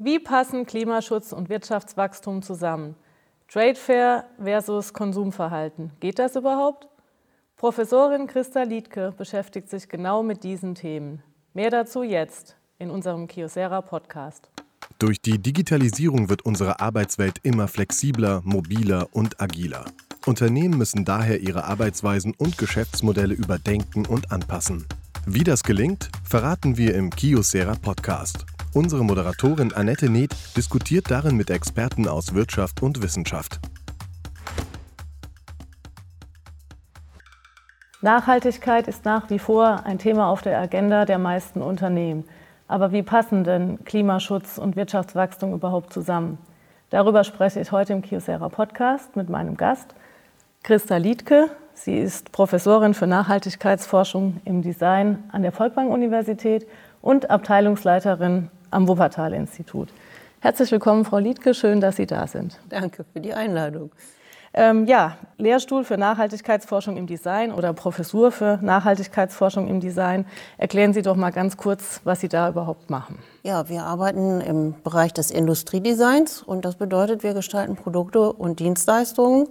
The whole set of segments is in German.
Wie passen Klimaschutz und Wirtschaftswachstum zusammen? Trade Fair versus Konsumverhalten. Geht das überhaupt? Professorin Christa Liedke beschäftigt sich genau mit diesen Themen. Mehr dazu jetzt in unserem Kiosera Podcast. Durch die Digitalisierung wird unsere Arbeitswelt immer flexibler, mobiler und agiler. Unternehmen müssen daher ihre Arbeitsweisen und Geschäftsmodelle überdenken und anpassen. Wie das gelingt, verraten wir im Kiosera Podcast. Unsere Moderatorin Annette Neth diskutiert darin mit Experten aus Wirtschaft und Wissenschaft. Nachhaltigkeit ist nach wie vor ein Thema auf der Agenda der meisten Unternehmen. Aber wie passen denn Klimaschutz und Wirtschaftswachstum überhaupt zusammen? Darüber spreche ich heute im Kiosera Podcast mit meinem Gast, Christa Liedke. Sie ist Professorin für Nachhaltigkeitsforschung im Design an der Volkwang-Universität und Abteilungsleiterin am Wuppertal-Institut. Herzlich willkommen, Frau Liedke. Schön, dass Sie da sind. Danke für die Einladung. Ähm, ja, Lehrstuhl für Nachhaltigkeitsforschung im Design oder Professur für Nachhaltigkeitsforschung im Design. Erklären Sie doch mal ganz kurz, was Sie da überhaupt machen. Ja, wir arbeiten im Bereich des Industriedesigns und das bedeutet, wir gestalten Produkte und Dienstleistungen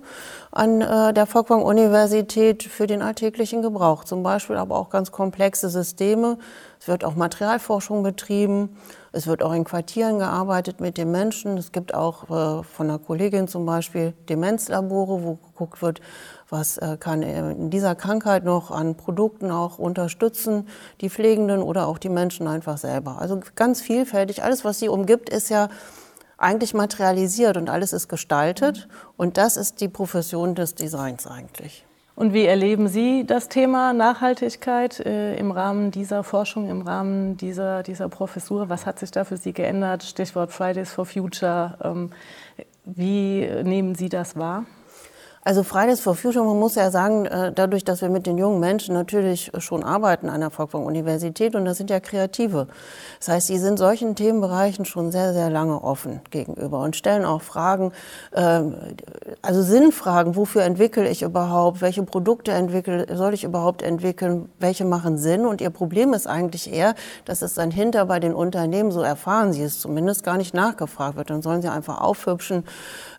an äh, der Folkwang Universität für den alltäglichen Gebrauch. Zum Beispiel aber auch ganz komplexe Systeme. Es wird auch Materialforschung betrieben. Es wird auch in Quartieren gearbeitet mit den Menschen. Es gibt auch äh, von einer Kollegin zum Beispiel Demenzlabore, wo geguckt wird, was äh, kann in dieser Krankheit noch an Produkten auch unterstützen, die Pflegenden oder auch die Menschen einfach selber. Also ganz vielfältig. Alles, was sie umgibt, ist ja eigentlich materialisiert und alles ist gestaltet. Und das ist die Profession des Designs eigentlich. Und wie erleben Sie das Thema Nachhaltigkeit äh, im Rahmen dieser Forschung, im Rahmen dieser, dieser Professur? Was hat sich da für Sie geändert? Stichwort Fridays for Future. Ähm, wie nehmen Sie das wahr? Also Fridays for Future, man muss ja sagen, äh, dadurch, dass wir mit den jungen Menschen natürlich schon arbeiten an der Volkwang-Universität und das sind ja Kreative. Das heißt, die sind solchen Themenbereichen schon sehr, sehr lange offen gegenüber und stellen auch Fragen, ähm, also Sinnfragen, wofür entwickle ich überhaupt, welche Produkte entwickle, soll ich überhaupt entwickeln, welche machen Sinn und ihr Problem ist eigentlich eher, dass es dann hinter bei den Unternehmen, so erfahren sie es zumindest, gar nicht nachgefragt wird. Dann sollen sie einfach aufhübschen,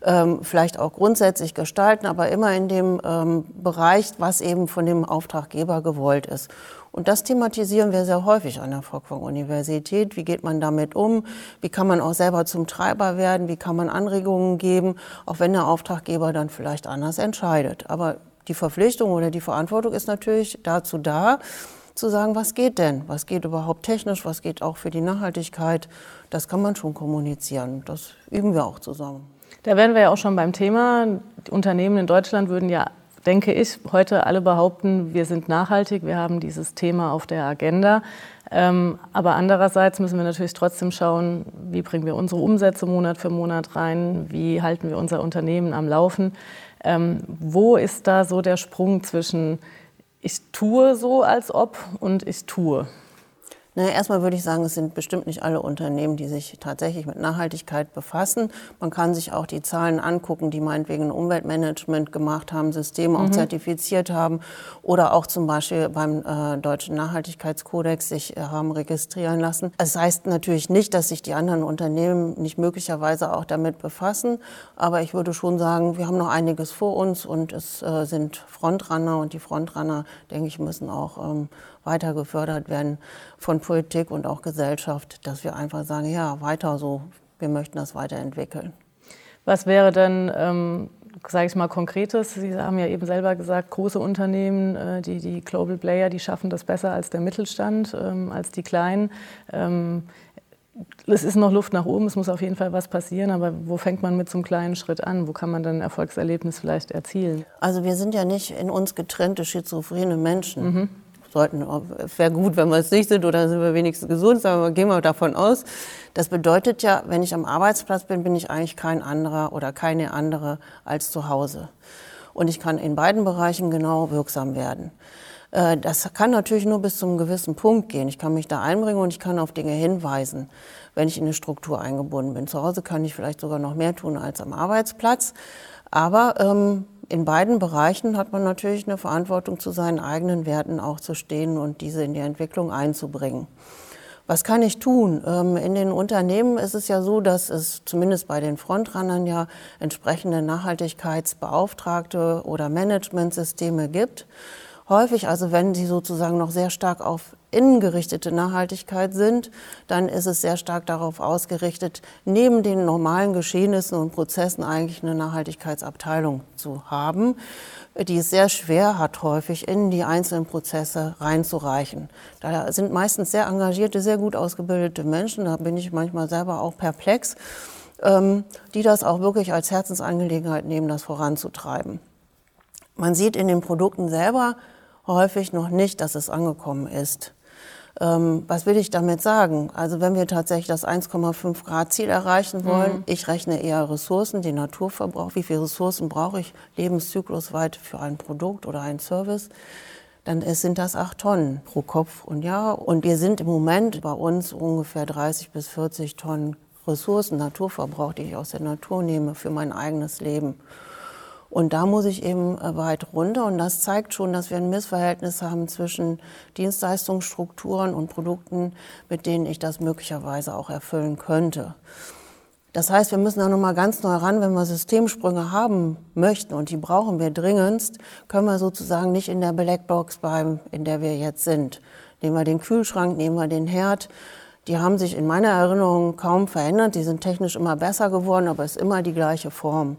ähm, vielleicht auch grundsätzlich gestalten, aber immer in dem ähm, Bereich, was eben von dem Auftraggeber gewollt ist. Und das thematisieren wir sehr häufig an der Folkwang-Universität. Wie geht man damit um? Wie kann man auch selber zum Treiber werden? Wie kann man Anregungen geben, auch wenn der Auftraggeber dann vielleicht anders entscheidet? Aber die Verpflichtung oder die Verantwortung ist natürlich dazu da, zu sagen, was geht denn? Was geht überhaupt technisch? Was geht auch für die Nachhaltigkeit? Das kann man schon kommunizieren. Das üben wir auch zusammen. Da wären wir ja auch schon beim Thema. Die Unternehmen in Deutschland würden ja, denke ich, heute alle behaupten, wir sind nachhaltig, wir haben dieses Thema auf der Agenda. Ähm, aber andererseits müssen wir natürlich trotzdem schauen, wie bringen wir unsere Umsätze Monat für Monat rein, wie halten wir unser Unternehmen am Laufen. Ähm, wo ist da so der Sprung zwischen ich tue so, als ob und ich tue? Naja, erstmal würde ich sagen, es sind bestimmt nicht alle Unternehmen, die sich tatsächlich mit Nachhaltigkeit befassen. Man kann sich auch die Zahlen angucken, die meinetwegen Umweltmanagement gemacht haben, Systeme auch mhm. zertifiziert haben oder auch zum Beispiel beim äh, Deutschen Nachhaltigkeitskodex sich äh, haben registrieren lassen. Das heißt natürlich nicht, dass sich die anderen Unternehmen nicht möglicherweise auch damit befassen, aber ich würde schon sagen, wir haben noch einiges vor uns und es äh, sind Frontrunner und die Frontrunner, denke ich, müssen auch ähm, weiter gefördert werden von Politik und auch Gesellschaft, dass wir einfach sagen, ja, weiter so, wir möchten das weiterentwickeln. Was wäre denn, ähm, sage ich mal, konkretes? Sie haben ja eben selber gesagt, große Unternehmen, äh, die, die Global Player, die schaffen das besser als der Mittelstand, ähm, als die Kleinen. Ähm, es ist noch Luft nach oben, es muss auf jeden Fall was passieren, aber wo fängt man mit so einem kleinen Schritt an? Wo kann man dann ein Erfolgserlebnis vielleicht erzielen? Also wir sind ja nicht in uns getrennte schizophrene Menschen. Mhm sollten, wäre gut, wenn wir es nicht sind oder sind wir wenigstens gesund, aber gehen wir davon aus. Das bedeutet ja, wenn ich am Arbeitsplatz bin, bin ich eigentlich kein anderer oder keine andere als zu Hause. Und ich kann in beiden Bereichen genau wirksam werden. Äh, das kann natürlich nur bis zu einem gewissen Punkt gehen. Ich kann mich da einbringen und ich kann auf Dinge hinweisen, wenn ich in eine Struktur eingebunden bin. Zu Hause kann ich vielleicht sogar noch mehr tun als am Arbeitsplatz. Aber ähm, in beiden Bereichen hat man natürlich eine Verantwortung, zu seinen eigenen Werten auch zu stehen und diese in die Entwicklung einzubringen. Was kann ich tun? Ähm, in den Unternehmen ist es ja so, dass es zumindest bei den Frontrunnern ja entsprechende Nachhaltigkeitsbeauftragte oder Managementsysteme gibt. Häufig, also wenn sie sozusagen noch sehr stark auf innengerichtete Nachhaltigkeit sind, dann ist es sehr stark darauf ausgerichtet, neben den normalen Geschehnissen und Prozessen eigentlich eine Nachhaltigkeitsabteilung zu haben die es sehr schwer hat, häufig in die einzelnen Prozesse reinzureichen. Da sind meistens sehr engagierte, sehr gut ausgebildete Menschen, da bin ich manchmal selber auch perplex, ähm, die das auch wirklich als Herzensangelegenheit nehmen, das voranzutreiben. Man sieht in den Produkten selber häufig noch nicht, dass es angekommen ist. Ähm, was will ich damit sagen? Also wenn wir tatsächlich das 1,5 Grad Ziel erreichen wollen, mhm. ich rechne eher Ressourcen, den Naturverbrauch, wie viele Ressourcen brauche ich lebenszyklusweit für ein Produkt oder einen Service, dann sind das acht Tonnen pro Kopf und Jahr. Und wir sind im Moment bei uns ungefähr 30 bis 40 Tonnen Ressourcen, Naturverbrauch, die ich aus der Natur nehme für mein eigenes Leben. Und da muss ich eben äh, weit runter. Und das zeigt schon, dass wir ein Missverhältnis haben zwischen Dienstleistungsstrukturen und Produkten, mit denen ich das möglicherweise auch erfüllen könnte. Das heißt, wir müssen da nochmal ganz neu ran, wenn wir Systemsprünge haben möchten und die brauchen wir dringendst, können wir sozusagen nicht in der Blackbox bleiben, in der wir jetzt sind. Nehmen wir den Kühlschrank, nehmen wir den Herd. Die haben sich in meiner Erinnerung kaum verändert. Die sind technisch immer besser geworden, aber es ist immer die gleiche Form.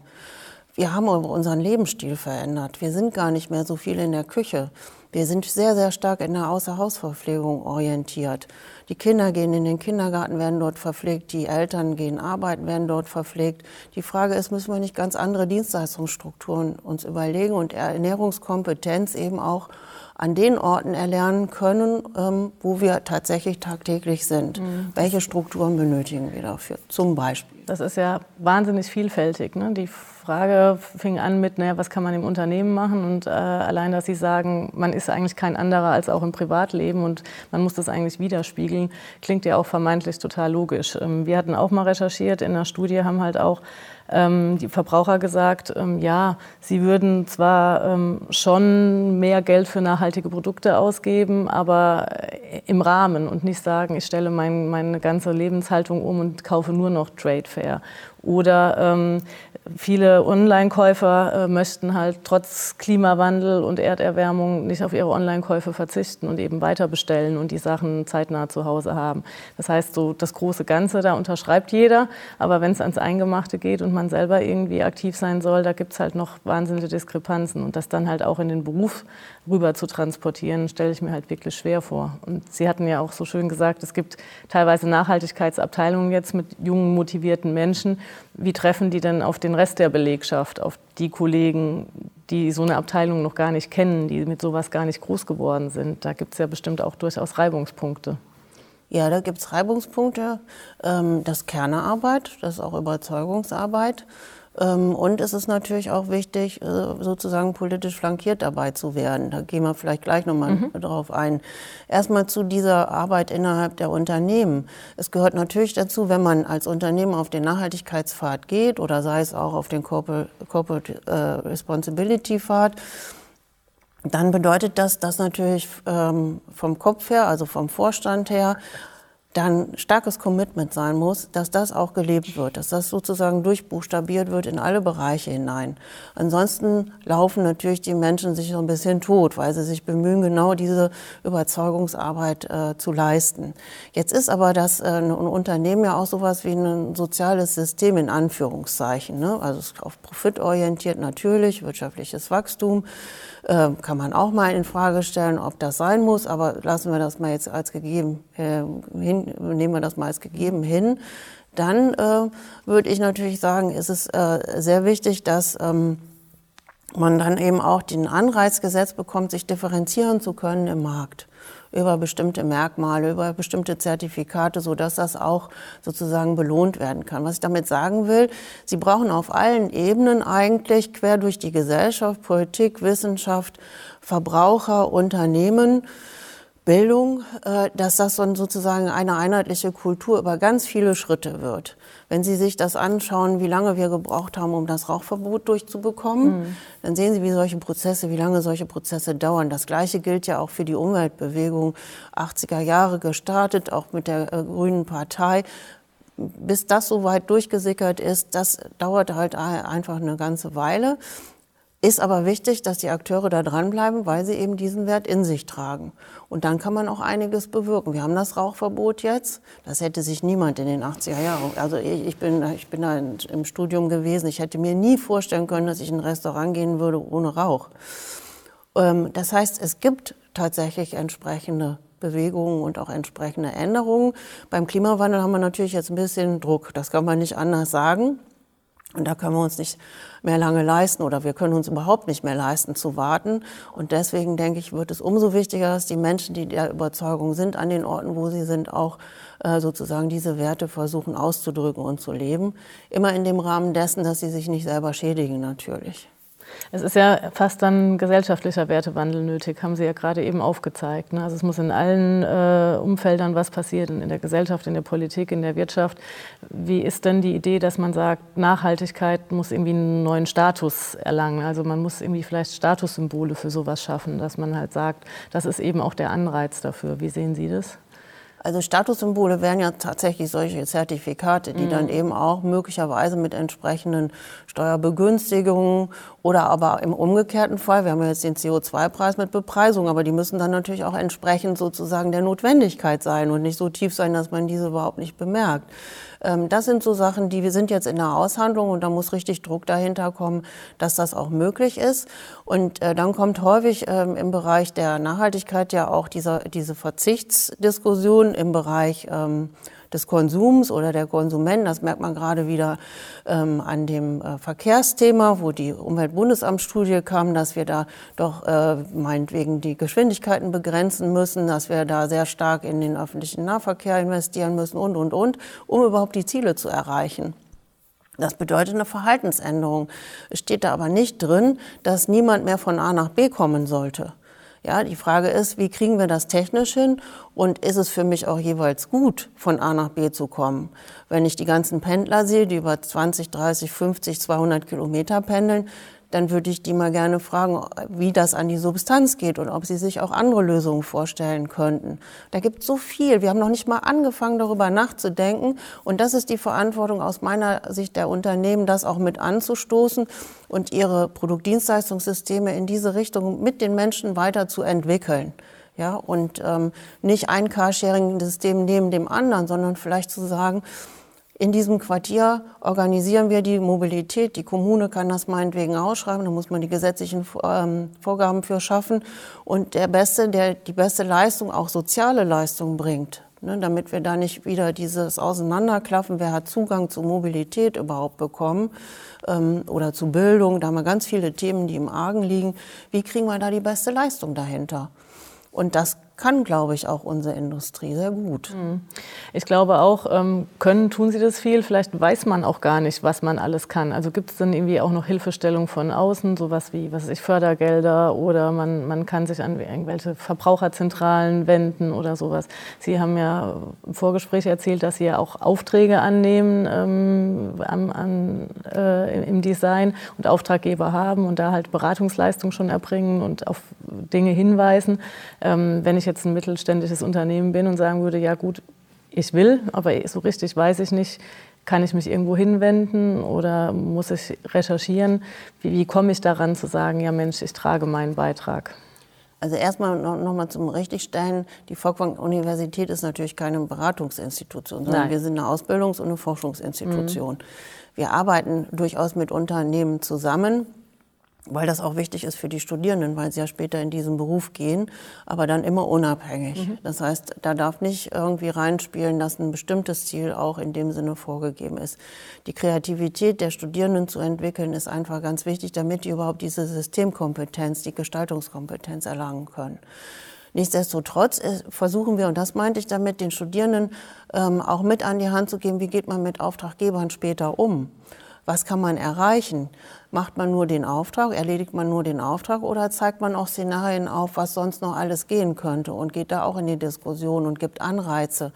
Wir haben unseren Lebensstil verändert. Wir sind gar nicht mehr so viel in der Küche. Wir sind sehr, sehr stark in der Außerhausverpflegung orientiert. Die Kinder gehen in den Kindergarten, werden dort verpflegt. Die Eltern gehen arbeiten, werden dort verpflegt. Die Frage ist, müssen wir nicht ganz andere Dienstleistungsstrukturen uns überlegen und Ernährungskompetenz eben auch an den Orten erlernen können, ähm, wo wir tatsächlich tagtäglich sind. Mhm. Welche Strukturen benötigen wir dafür? Zum Beispiel. Das ist ja wahnsinnig vielfältig. Ne? Die Frage fing an mit, naja, was kann man im Unternehmen machen? Und äh, allein, dass Sie sagen, man ist eigentlich kein anderer als auch im Privatleben und man muss das eigentlich widerspiegeln, klingt ja auch vermeintlich total logisch. Ähm, wir hatten auch mal recherchiert in der Studie, haben halt auch ähm, die Verbraucher gesagt, ähm, ja, sie würden zwar ähm, schon mehr Geld für nachhaltige Produkte ausgeben, aber äh, im Rahmen und nicht sagen, ich stelle mein, meine ganze Lebenshaltung um und kaufe nur noch Trade Fair. Oder ähm, viele Online-Käufer äh, möchten halt trotz Klimawandel und Erderwärmung nicht auf ihre Online-Käufe verzichten und eben weiter bestellen und die Sachen zeitnah zu Hause haben. Das heißt, so das große Ganze, da unterschreibt jeder, aber wenn es ans Eingemachte geht und man selber irgendwie aktiv sein soll, da gibt es halt noch wahnsinnige Diskrepanzen und das dann halt auch in den Beruf rüber zu transportieren, stelle ich mir halt wirklich schwer vor. Und Sie hatten ja auch so schön gesagt, es gibt teilweise Nachhaltigkeitsabteilungen jetzt mit jungen, motivierten Menschen. Wie treffen die denn auf den Rest der Belegschaft, auf die Kollegen, die so eine Abteilung noch gar nicht kennen, die mit sowas gar nicht groß geworden sind? Da gibt es ja bestimmt auch durchaus Reibungspunkte. Ja, da gibt es Reibungspunkte. Ähm, das ist Kernearbeit, das ist auch Überzeugungsarbeit. Ähm, und es ist natürlich auch wichtig, äh, sozusagen politisch flankiert dabei zu werden. Da gehen wir vielleicht gleich nochmal mhm. drauf ein. Erstmal zu dieser Arbeit innerhalb der Unternehmen. Es gehört natürlich dazu, wenn man als Unternehmen auf den Nachhaltigkeitspfad geht oder sei es auch auf den Corporate, äh, Responsibility Pfad, dann bedeutet das, dass natürlich ähm, vom Kopf her, also vom Vorstand her, dann starkes Commitment sein muss, dass das auch gelebt wird, dass das sozusagen durchbuchstabiert wird in alle Bereiche hinein. Ansonsten laufen natürlich die Menschen sich so ein bisschen tot, weil sie sich bemühen, genau diese Überzeugungsarbeit äh, zu leisten. Jetzt ist aber das äh, ein Unternehmen ja auch sowas wie ein soziales System in Anführungszeichen. Ne? Also auf Profit orientiert natürlich, wirtschaftliches Wachstum. Äh, kann man auch mal in Frage stellen, ob das sein muss, aber lassen wir das mal jetzt als gegeben äh, nehmen wir das mal als gegeben hin. Dann äh, würde ich natürlich sagen, ist es äh, sehr wichtig, dass ähm, man dann eben auch den Anreiz gesetzt bekommt, sich differenzieren zu können im Markt über bestimmte Merkmale, über bestimmte Zertifikate, so dass das auch sozusagen belohnt werden kann. Was ich damit sagen will, Sie brauchen auf allen Ebenen eigentlich quer durch die Gesellschaft, Politik, Wissenschaft, Verbraucher, Unternehmen Bildung, äh, dass das dann sozusagen eine einheitliche Kultur über ganz viele Schritte wird. Wenn Sie sich das anschauen, wie lange wir gebraucht haben, um das Rauchverbot durchzubekommen, mhm. dann sehen Sie, wie solche Prozesse, wie lange solche Prozesse dauern. Das Gleiche gilt ja auch für die Umweltbewegung. 80er Jahre gestartet, auch mit der äh, Grünen Partei. Bis das so weit durchgesickert ist, das dauert halt einfach eine ganze Weile. Ist aber wichtig, dass die Akteure da dranbleiben, weil sie eben diesen Wert in sich tragen. Und dann kann man auch einiges bewirken. Wir haben das Rauchverbot jetzt. Das hätte sich niemand in den 80er Jahren, also ich, ich bin, ich bin da im Studium gewesen. Ich hätte mir nie vorstellen können, dass ich in ein Restaurant gehen würde ohne Rauch. Ähm, das heißt, es gibt tatsächlich entsprechende Bewegungen und auch entsprechende Änderungen. Beim Klimawandel haben wir natürlich jetzt ein bisschen Druck. Das kann man nicht anders sagen. Und da können wir uns nicht mehr lange leisten oder wir können uns überhaupt nicht mehr leisten zu warten. Und deswegen denke ich, wird es umso wichtiger, dass die Menschen, die der Überzeugung sind, an den Orten, wo sie sind, auch äh, sozusagen diese Werte versuchen auszudrücken und zu leben. Immer in dem Rahmen dessen, dass sie sich nicht selber schädigen natürlich. Es ist ja fast dann gesellschaftlicher Wertewandel nötig, haben Sie ja gerade eben aufgezeigt. Ne? Also es muss in allen äh, Umfeldern was passieren, in der Gesellschaft, in der Politik, in der Wirtschaft. Wie ist denn die Idee, dass man sagt, Nachhaltigkeit muss irgendwie einen neuen Status erlangen? Also man muss irgendwie vielleicht Statussymbole für sowas schaffen, dass man halt sagt, das ist eben auch der Anreiz dafür. Wie sehen Sie das? Also Statussymbole wären ja tatsächlich solche Zertifikate, die mhm. dann eben auch möglicherweise mit entsprechenden Steuerbegünstigungen oder aber im umgekehrten Fall, wir haben ja jetzt den CO2-Preis mit Bepreisung, aber die müssen dann natürlich auch entsprechend sozusagen der Notwendigkeit sein und nicht so tief sein, dass man diese überhaupt nicht bemerkt. Ähm, das sind so Sachen, die wir sind jetzt in der Aushandlung und da muss richtig Druck dahinter kommen, dass das auch möglich ist. Und äh, dann kommt häufig ähm, im Bereich der Nachhaltigkeit ja auch dieser, diese Verzichtsdiskussion im Bereich ähm, des Konsums oder der Konsumenten. Das merkt man gerade wieder ähm, an dem äh, Verkehrsthema, wo die Umweltbundesamtsstudie kam, dass wir da doch äh, meinetwegen die Geschwindigkeiten begrenzen müssen, dass wir da sehr stark in den öffentlichen Nahverkehr investieren müssen und, und, und, um überhaupt die Ziele zu erreichen. Das bedeutet eine Verhaltensänderung. Es steht da aber nicht drin, dass niemand mehr von A nach B kommen sollte. Ja, die Frage ist, wie kriegen wir das technisch hin und ist es für mich auch jeweils gut, von A nach B zu kommen? Wenn ich die ganzen Pendler sehe, die über 20, 30, 50, 200 Kilometer pendeln, dann würde ich die mal gerne fragen, wie das an die Substanz geht und ob sie sich auch andere Lösungen vorstellen könnten. Da gibt es so viel. Wir haben noch nicht mal angefangen, darüber nachzudenken. Und das ist die Verantwortung aus meiner Sicht der Unternehmen, das auch mit anzustoßen und ihre Produktdienstleistungssysteme in diese Richtung mit den Menschen weiterzuentwickeln. Ja, und ähm, nicht ein Carsharing-System neben dem anderen, sondern vielleicht zu sagen, in diesem Quartier organisieren wir die Mobilität. Die Kommune kann das meinetwegen ausschreiben, da muss man die gesetzlichen ähm, Vorgaben für schaffen. Und der Beste, der die beste Leistung, auch soziale Leistung bringt, ne, damit wir da nicht wieder dieses Auseinanderklaffen, wer hat Zugang zu Mobilität überhaupt bekommen ähm, oder zu Bildung. Da haben wir ganz viele Themen, die im Argen liegen. Wie kriegen wir da die beste Leistung dahinter? Und das kann, glaube ich, auch unsere Industrie sehr gut. Hm. Ich glaube auch, ähm, können, tun sie das viel. Vielleicht weiß man auch gar nicht, was man alles kann. Also gibt es dann irgendwie auch noch Hilfestellung von außen, sowas wie, was weiß ich, Fördergelder oder man, man kann sich an irgendwelche Verbraucherzentralen wenden oder sowas. Sie haben ja im Vorgespräch erzählt, dass Sie ja auch Aufträge annehmen ähm, am, an, äh, im Design und Auftraggeber haben und da halt Beratungsleistung schon erbringen und auf Dinge hinweisen. Ähm, wenn ich jetzt ein mittelständisches Unternehmen bin und sagen würde, ja gut, ich will, aber so richtig weiß ich nicht, kann ich mich irgendwo hinwenden oder muss ich recherchieren? Wie, wie komme ich daran zu sagen, ja Mensch, ich trage meinen Beitrag? Also erstmal noch, noch mal zum Richtigstellen. Die Folkwang-Universität ist natürlich keine Beratungsinstitution, sondern Nein. wir sind eine Ausbildungs- und eine Forschungsinstitution. Mhm. Wir arbeiten durchaus mit Unternehmen zusammen weil das auch wichtig ist für die Studierenden, weil sie ja später in diesen Beruf gehen, aber dann immer unabhängig. Mhm. Das heißt, da darf nicht irgendwie reinspielen, dass ein bestimmtes Ziel auch in dem Sinne vorgegeben ist. Die Kreativität der Studierenden zu entwickeln, ist einfach ganz wichtig, damit die überhaupt diese Systemkompetenz, die Gestaltungskompetenz erlangen können. Nichtsdestotrotz äh, versuchen wir, und das meinte ich damit, den Studierenden ähm, auch mit an die Hand zu geben, wie geht man mit Auftraggebern später um. Was kann man erreichen? Macht man nur den Auftrag, erledigt man nur den Auftrag oder zeigt man auch Szenarien auf, was sonst noch alles gehen könnte und geht da auch in die Diskussion und gibt Anreize?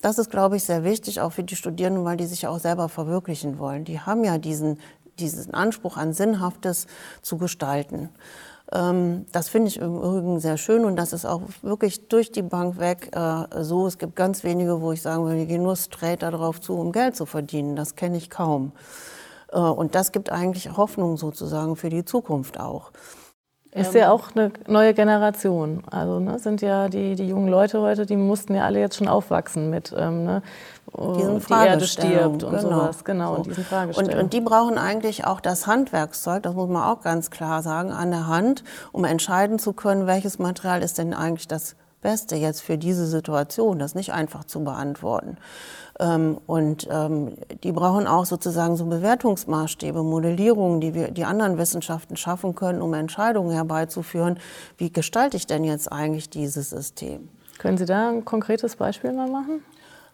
Das ist, glaube ich, sehr wichtig, auch für die Studierenden, weil die sich auch selber verwirklichen wollen. Die haben ja diesen, diesen Anspruch an Sinnhaftes zu gestalten. Ähm, das finde ich im Übrigen sehr schön und das ist auch wirklich durch die Bank weg äh, so. Es gibt ganz wenige, wo ich sagen würde, die gehen nur straight darauf zu, um Geld zu verdienen. Das kenne ich kaum. Äh, und das gibt eigentlich Hoffnung sozusagen für die Zukunft auch. Ist ja auch eine neue Generation. Also ne, sind ja die, die jungen Leute heute, die mussten ja alle jetzt schon aufwachsen mit ähm, ne, diesen die Erde stirbt und genau. sowas. Genau, so. diesen und, und die brauchen eigentlich auch das Handwerkszeug, das muss man auch ganz klar sagen, an der Hand, um entscheiden zu können, welches Material ist denn eigentlich das Beste jetzt für diese Situation. Das nicht einfach zu beantworten. Ähm, und ähm, die brauchen auch sozusagen so Bewertungsmaßstäbe, Modellierungen, die wir die anderen Wissenschaften schaffen können, um Entscheidungen herbeizuführen. Wie gestalte ich denn jetzt eigentlich dieses System? Können Sie da ein konkretes Beispiel mal machen?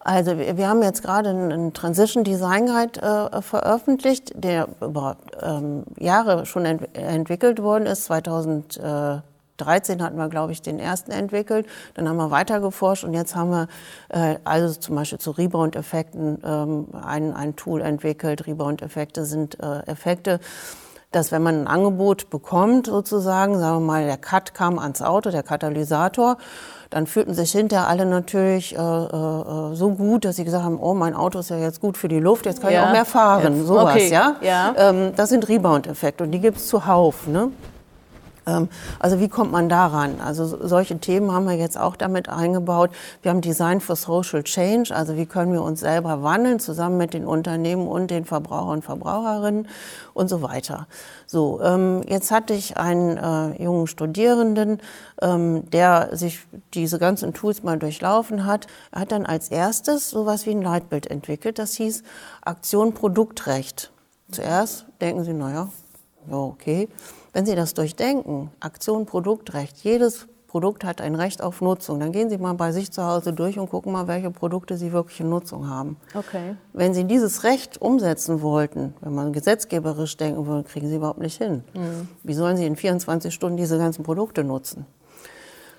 Also wir, wir haben jetzt gerade einen Transition Design Guide äh, veröffentlicht, der über ähm, Jahre schon ent entwickelt worden ist, 2000. Äh, 13 hatten wir, glaube ich, den ersten entwickelt. Dann haben wir weiter geforscht und jetzt haben wir äh, also zum Beispiel zu Rebound-Effekten ähm, ein, ein Tool entwickelt. Rebound-Effekte sind äh, Effekte, dass wenn man ein Angebot bekommt, sozusagen, sagen wir mal, der Cut kam ans Auto, der Katalysator, dann fühlten sich hinterher alle natürlich äh, äh, so gut, dass sie gesagt haben, oh, mein Auto ist ja jetzt gut für die Luft, jetzt kann ja. ich auch mehr fahren, jetzt. sowas, okay. ja. ja. Ähm, das sind Rebound-Effekte und die gibt es zuhauf. Ne? Ähm, also wie kommt man daran? Also solche Themen haben wir jetzt auch damit eingebaut. Wir haben Design for Social Change, also wie können wir uns selber wandeln, zusammen mit den Unternehmen und den Verbrauchern und Verbraucherinnen und so weiter. So, ähm, jetzt hatte ich einen äh, jungen Studierenden, ähm, der sich diese ganzen Tools mal durchlaufen hat. Er hat dann als erstes sowas wie ein Leitbild entwickelt, das hieß Aktion Produktrecht. Zuerst denken Sie, naja, ja, okay. Wenn Sie das durchdenken, Aktion Produktrecht, jedes Produkt hat ein Recht auf Nutzung, dann gehen Sie mal bei sich zu Hause durch und gucken mal, welche Produkte Sie wirklich in Nutzung haben. Okay. Wenn Sie dieses Recht umsetzen wollten, wenn man gesetzgeberisch denken würde, kriegen Sie überhaupt nicht hin. Mhm. Wie sollen Sie in 24 Stunden diese ganzen Produkte nutzen?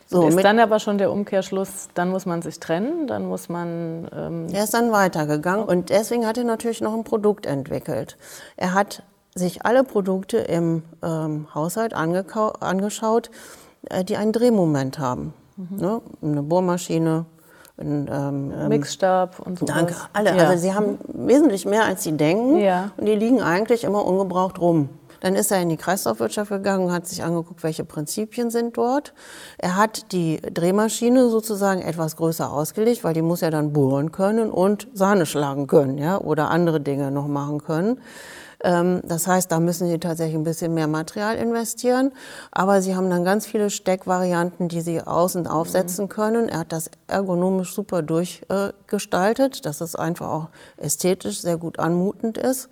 So, ist dann aber schon der Umkehrschluss, dann muss man sich trennen, dann muss man. Ähm er ist dann weitergegangen und deswegen hat er natürlich noch ein Produkt entwickelt. Er hat sich alle Produkte im ähm, Haushalt angeschaut, äh, die einen Drehmoment haben. Mhm. Ne? Eine Bohrmaschine, ein ähm, ähm Mixstab und so. Danke, alle. Ja. Also sie haben wesentlich mehr, als sie denken. Ja. Und die liegen eigentlich immer ungebraucht rum. Dann ist er in die Kreislaufwirtschaft gegangen und hat sich angeguckt, welche Prinzipien sind dort. Er hat die Drehmaschine sozusagen etwas größer ausgelegt, weil die muss ja dann bohren können und Sahne schlagen können, ja, oder andere Dinge noch machen können. Ähm, das heißt, da müssen Sie tatsächlich ein bisschen mehr Material investieren. Aber Sie haben dann ganz viele Steckvarianten, die Sie außen aufsetzen können. Er hat das ergonomisch super durchgestaltet, dass es einfach auch ästhetisch sehr gut anmutend ist.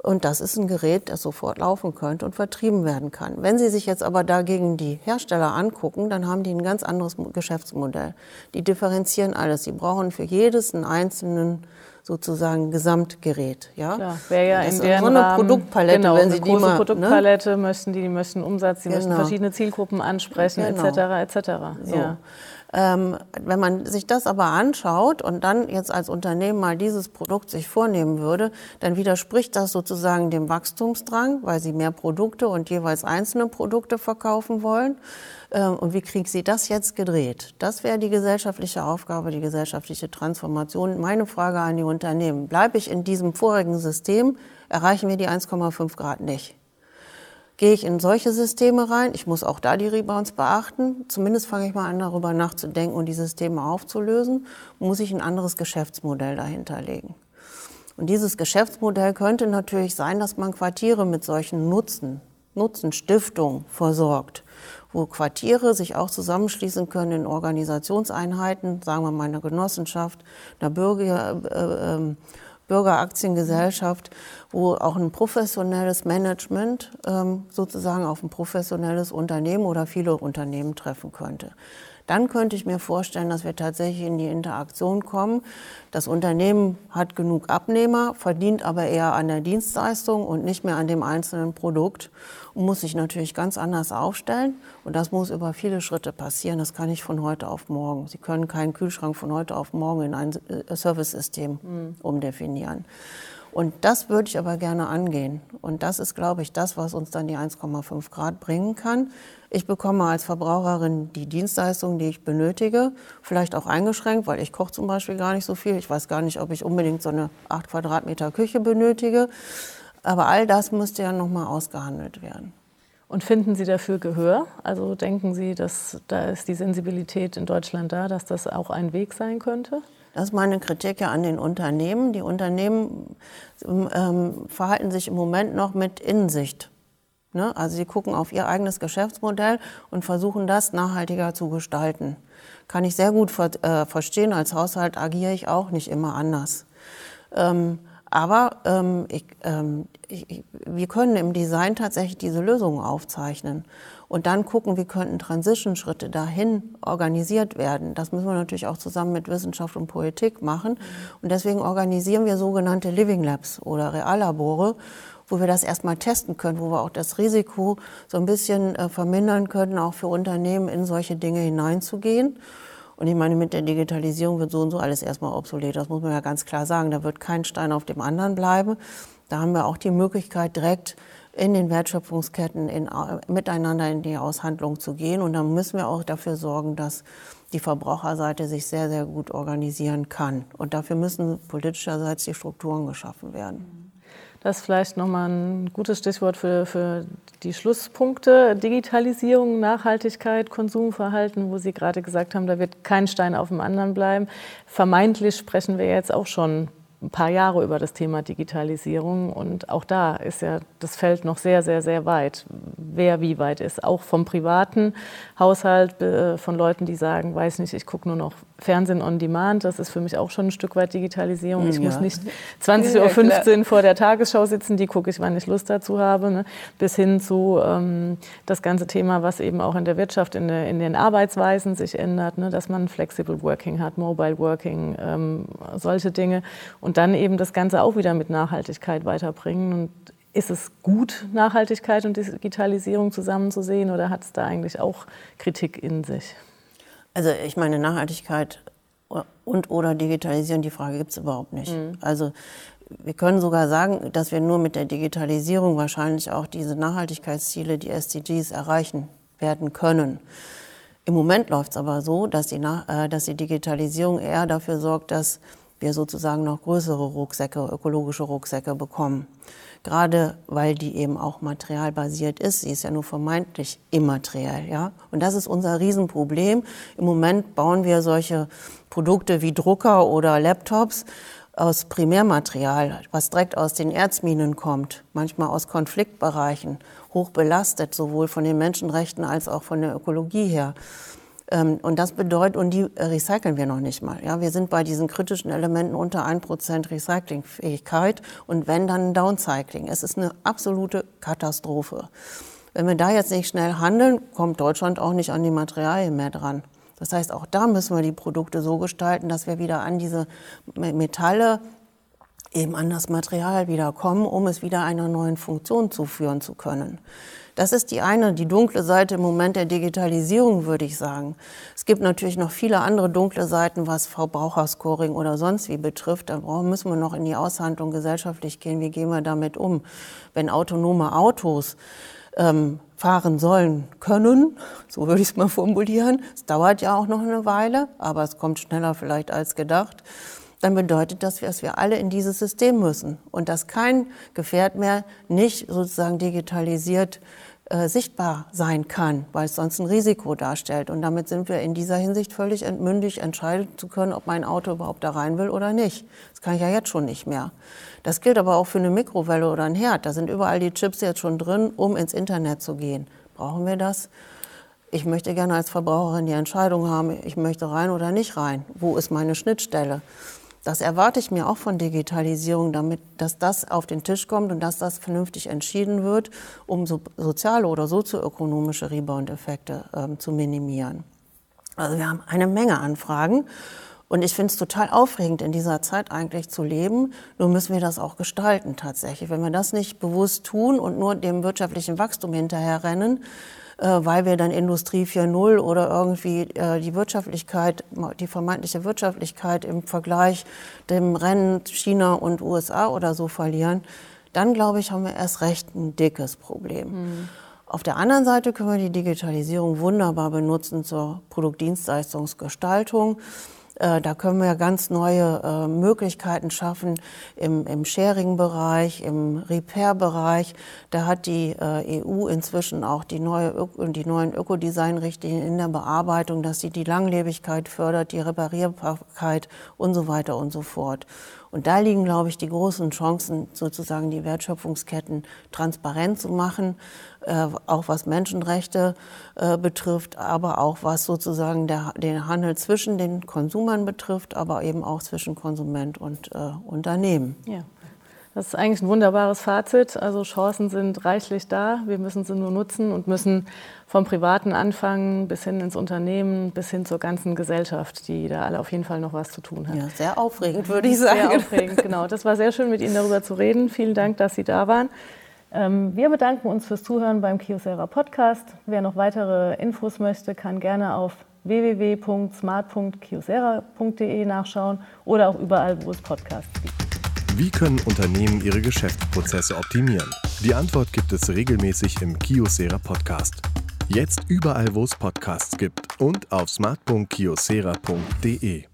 Und das ist ein Gerät, das sofort laufen könnte und vertrieben werden kann. Wenn Sie sich jetzt aber dagegen die Hersteller angucken, dann haben die ein ganz anderes Geschäftsmodell. Die differenzieren alles. Sie brauchen für jedes einen einzelnen sozusagen Gesamtgerät. Ja, wäre ja in deren so eine Rahmen, Produktpalette, genau, wenn Sie die mal, ne? Produktpalette ne? möchten, die, die möchten Umsatz, die genau. möchten verschiedene Zielgruppen ansprechen, genau. etc. etc. So. Ja. Ähm, wenn man sich das aber anschaut und dann jetzt als Unternehmen mal dieses Produkt sich vornehmen würde, dann widerspricht das sozusagen dem Wachstumsdrang, weil sie mehr Produkte und jeweils einzelne Produkte verkaufen wollen. Ähm, und wie kriegt sie das jetzt gedreht? Das wäre die gesellschaftliche Aufgabe, die gesellschaftliche Transformation. Meine Frage an die Unternehmen. Bleibe ich in diesem vorigen System, erreichen wir die 1,5 Grad nicht. Gehe ich in solche Systeme rein? Ich muss auch da die Rebounds beachten. Zumindest fange ich mal an, darüber nachzudenken und die Systeme aufzulösen. Muss ich ein anderes Geschäftsmodell dahinter legen? Und dieses Geschäftsmodell könnte natürlich sein, dass man Quartiere mit solchen Nutzen, Nutzenstiftungen versorgt, wo Quartiere sich auch zusammenschließen können in Organisationseinheiten, sagen wir mal eine Genossenschaft, einer Bürger, äh, äh, Bürgeraktiengesellschaft, wo auch ein professionelles Management ähm, sozusagen auf ein professionelles Unternehmen oder viele Unternehmen treffen könnte. Dann könnte ich mir vorstellen, dass wir tatsächlich in die Interaktion kommen. Das Unternehmen hat genug Abnehmer, verdient aber eher an der Dienstleistung und nicht mehr an dem einzelnen Produkt und muss sich natürlich ganz anders aufstellen. Und das muss über viele Schritte passieren. Das kann nicht von heute auf morgen. Sie können keinen Kühlschrank von heute auf morgen in ein äh, Service-System mhm. umdefinieren. Und das würde ich aber gerne angehen. Und das ist, glaube ich, das, was uns dann die 1,5 Grad bringen kann. Ich bekomme als Verbraucherin die Dienstleistungen, die ich benötige, vielleicht auch eingeschränkt, weil ich koche zum Beispiel gar nicht so viel. Ich weiß gar nicht, ob ich unbedingt so eine 8 Quadratmeter Küche benötige. Aber all das müsste ja nochmal ausgehandelt werden. Und finden Sie dafür Gehör? Also denken Sie, dass da ist die Sensibilität in Deutschland da, dass das auch ein Weg sein könnte? Das ist meine Kritik ja an den Unternehmen. Die Unternehmen ähm, verhalten sich im Moment noch mit Innensicht. Ne? Also sie gucken auf ihr eigenes Geschäftsmodell und versuchen das nachhaltiger zu gestalten. Kann ich sehr gut ver äh, verstehen. Als Haushalt agiere ich auch nicht immer anders. Ähm, aber ähm, ich, ähm, ich, wir können im Design tatsächlich diese Lösungen aufzeichnen und dann gucken, wie könnten Transition-Schritte dahin organisiert werden. Das müssen wir natürlich auch zusammen mit Wissenschaft und Politik machen. Und deswegen organisieren wir sogenannte Living Labs oder Reallabore, wo wir das erstmal testen können, wo wir auch das Risiko so ein bisschen äh, vermindern können, auch für Unternehmen in solche Dinge hineinzugehen. Und ich meine, mit der Digitalisierung wird so und so alles erstmal obsolet. Das muss man ja ganz klar sagen. Da wird kein Stein auf dem anderen bleiben. Da haben wir auch die Möglichkeit, direkt in den Wertschöpfungsketten in, miteinander in die Aushandlung zu gehen. Und dann müssen wir auch dafür sorgen, dass die Verbraucherseite sich sehr, sehr gut organisieren kann. Und dafür müssen politischerseits die Strukturen geschaffen werden. Das ist vielleicht nochmal ein gutes Stichwort für, für die Schlusspunkte. Digitalisierung, Nachhaltigkeit, Konsumverhalten, wo Sie gerade gesagt haben, da wird kein Stein auf dem anderen bleiben. Vermeintlich sprechen wir jetzt auch schon ein paar Jahre über das Thema Digitalisierung und auch da ist ja das Feld noch sehr, sehr, sehr weit. Wer wie weit ist, auch vom privaten Haushalt, äh, von Leuten, die sagen, weiß nicht, ich gucke nur noch Fernsehen on Demand, das ist für mich auch schon ein Stück weit Digitalisierung. Ich ja. muss nicht 20.15 Uhr vor der Tagesschau sitzen, die gucke ich, wann ich Lust dazu habe, ne? bis hin zu ähm, das ganze Thema, was eben auch in der Wirtschaft, in, der, in den Arbeitsweisen sich ändert, ne? dass man Flexible Working hat, Mobile Working, ähm, solche Dinge und dann eben das Ganze auch wieder mit Nachhaltigkeit weiterbringen. Und ist es gut, Nachhaltigkeit und Digitalisierung zusammenzusehen oder hat es da eigentlich auch Kritik in sich? Also ich meine, Nachhaltigkeit und oder Digitalisieren, die Frage gibt es überhaupt nicht. Mhm. Also wir können sogar sagen, dass wir nur mit der Digitalisierung wahrscheinlich auch diese Nachhaltigkeitsziele, die SDGs, erreichen werden können. Im Moment läuft es aber so, dass die, äh, dass die Digitalisierung eher dafür sorgt, dass wir sozusagen noch größere Rucksäcke, ökologische Rucksäcke bekommen. Gerade weil die eben auch materialbasiert ist. Sie ist ja nur vermeintlich immateriell, ja. Und das ist unser Riesenproblem. Im Moment bauen wir solche Produkte wie Drucker oder Laptops aus Primärmaterial, was direkt aus den Erzminen kommt, manchmal aus Konfliktbereichen, hoch belastet, sowohl von den Menschenrechten als auch von der Ökologie her. Ähm, und das bedeutet, und die recyceln wir noch nicht mal. Ja, wir sind bei diesen kritischen Elementen unter 1% Recyclingfähigkeit und wenn dann Downcycling. Es ist eine absolute Katastrophe. Wenn wir da jetzt nicht schnell handeln, kommt Deutschland auch nicht an die Materialien mehr dran. Das heißt, auch da müssen wir die Produkte so gestalten, dass wir wieder an diese Metalle, eben an das Material wieder kommen, um es wieder einer neuen Funktion zuführen zu können. Das ist die eine, die dunkle Seite im Moment der Digitalisierung, würde ich sagen. Es gibt natürlich noch viele andere dunkle Seiten, was Verbraucherscoring oder sonst wie betrifft. Da müssen wir noch in die Aushandlung gesellschaftlich gehen. Wie gehen wir damit um? Wenn autonome Autos ähm, fahren sollen können, so würde ich es mal formulieren. Es dauert ja auch noch eine Weile, aber es kommt schneller vielleicht als gedacht dann bedeutet das, dass wir alle in dieses System müssen und dass kein Gefährt mehr nicht sozusagen digitalisiert äh, sichtbar sein kann, weil es sonst ein Risiko darstellt. Und damit sind wir in dieser Hinsicht völlig entmündig, entscheiden zu können, ob mein Auto überhaupt da rein will oder nicht. Das kann ich ja jetzt schon nicht mehr. Das gilt aber auch für eine Mikrowelle oder ein Herd. Da sind überall die Chips jetzt schon drin, um ins Internet zu gehen. Brauchen wir das? Ich möchte gerne als Verbraucherin die Entscheidung haben, ich möchte rein oder nicht rein. Wo ist meine Schnittstelle? Das erwarte ich mir auch von Digitalisierung, damit, dass das auf den Tisch kommt und dass das vernünftig entschieden wird, um so soziale oder sozioökonomische Rebound-Effekte ähm, zu minimieren. Also wir haben eine Menge Anfragen. Und ich finde es total aufregend, in dieser Zeit eigentlich zu leben. Nur müssen wir das auch gestalten tatsächlich. Wenn wir das nicht bewusst tun und nur dem wirtschaftlichen Wachstum hinterherrennen, äh, weil wir dann Industrie 4.0 oder irgendwie äh, die Wirtschaftlichkeit, die vermeintliche Wirtschaftlichkeit im Vergleich dem Rennen China und USA oder so verlieren, dann glaube ich, haben wir erst recht ein dickes Problem. Mhm. Auf der anderen Seite können wir die Digitalisierung wunderbar benutzen zur Produktdienstleistungsgestaltung. Äh, da können wir ganz neue äh, Möglichkeiten schaffen im, im Sharing-Bereich, im Repair-Bereich. Da hat die äh, EU inzwischen auch die, neue, die neuen Ökodesign-Richtlinien in der Bearbeitung, dass sie die Langlebigkeit fördert, die Reparierbarkeit und so weiter und so fort. Und da liegen, glaube ich, die großen Chancen, sozusagen die Wertschöpfungsketten transparent zu machen, auch was Menschenrechte äh, betrifft, aber auch was sozusagen der, den Handel zwischen den Konsumern betrifft, aber eben auch zwischen Konsument und äh, Unternehmen. Ja. Das ist eigentlich ein wunderbares Fazit. Also Chancen sind reichlich da. Wir müssen sie nur nutzen und müssen vom Privaten anfangen bis hin ins Unternehmen, bis hin zur ganzen Gesellschaft, die da alle auf jeden Fall noch was zu tun hat. Ja, sehr aufregend, würde ich sagen. Sehr aufregend, genau. Das war sehr schön, mit Ihnen darüber zu reden. Vielen Dank, dass Sie da waren. Ähm, wir bedanken uns fürs Zuhören beim Kiosera Podcast. Wer noch weitere Infos möchte, kann gerne auf www.smart.kiosera.de nachschauen oder auch überall, wo es Podcasts gibt. Wie können Unternehmen ihre Geschäftsprozesse optimieren? Die Antwort gibt es regelmäßig im Kiosera Podcast. Jetzt überall, wo es Podcasts gibt und auf smart.kiosera.de.